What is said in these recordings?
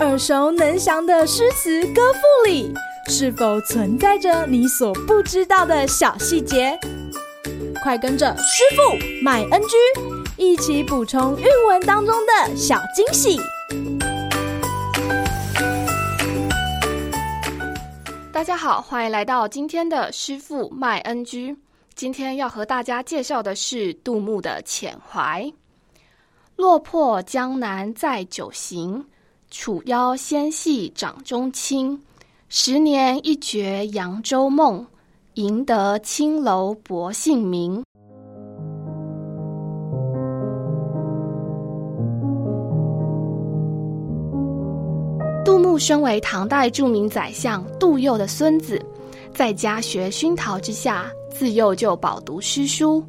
耳熟能详的诗词歌赋里，是否存在着你所不知道的小细节？快跟着师傅麦恩居一起补充韵文当中的小惊喜！大家好，欢迎来到今天的师傅麦恩居。今天要和大家介绍的是杜牧的《浅怀》。落魄江南再酒行，楚腰纤细掌中轻。十年一觉扬州梦。赢得青楼薄幸名。杜牧身为唐代著名宰相杜佑的孙子，在家学熏陶之下，自幼就饱读诗书，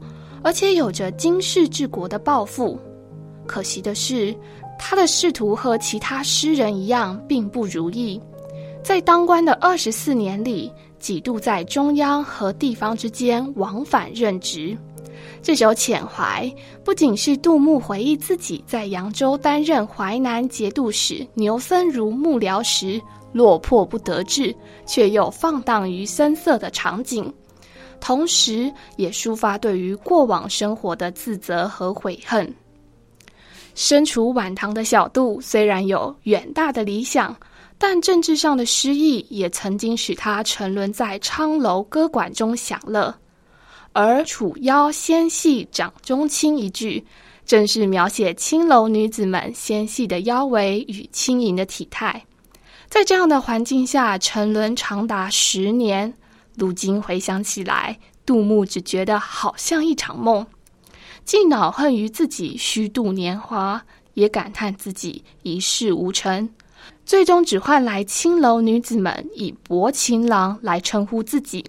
而且有着经世治国的抱负。可惜的是，他的仕途和其他诗人一样，并不如意。在当官的二十四年里，几度在中央和地方之间往返任职。这首《遣怀》不仅是杜牧回忆自己在扬州担任淮南节度使牛僧孺幕僚时落魄不得志，却又放荡于声色的场景，同时也抒发对于过往生活的自责和悔恨。身处晚唐的小杜，虽然有远大的理想。但政治上的失意也曾经使他沉沦在昌楼歌馆中享乐，而“楚腰纤细掌中轻”一句，正是描写青楼女子们纤细的腰围与轻盈的体态。在这样的环境下沉沦长达十年，如今回想起来，杜牧只觉得好像一场梦，既恼恨于自己虚度年华，也感叹自己一事无成。最终只换来青楼女子们以“薄情郎”来称呼自己。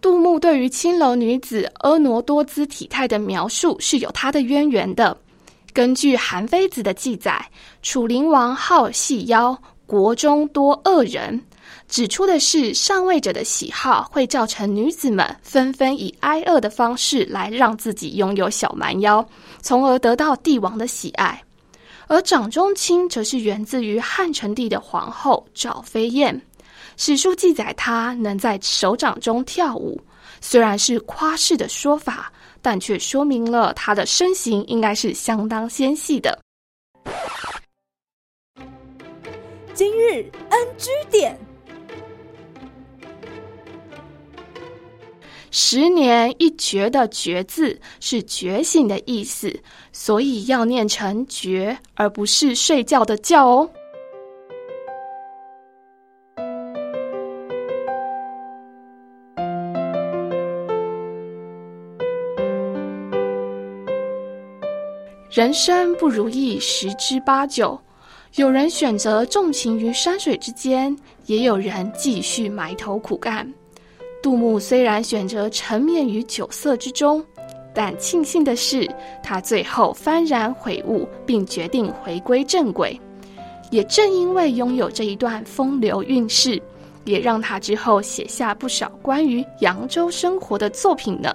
杜牧对于青楼女子婀娜多姿体态的描述是有他的渊源的。根据韩非子的记载，楚灵王好细腰，国中多恶人，指出的是上位者的喜好会造成女子们纷纷以挨饿的方式来让自己拥有小蛮腰，从而得到帝王的喜爱。而掌中轻则是源自于汉成帝的皇后赵飞燕，史书记载她能在手掌中跳舞，虽然是夸饰的说法，但却说明了她的身形应该是相当纤细的。今日 NG 点。十年一觉的“觉”字是觉醒的意思，所以要念成“觉”，而不是睡觉的“觉”哦。人生不如意十之八九，有人选择纵情于山水之间，也有人继续埋头苦干。杜牧虽然选择沉湎于酒色之中，但庆幸的是，他最后幡然悔悟，并决定回归正轨。也正因为拥有这一段风流韵事，也让他之后写下不少关于扬州生活的作品呢。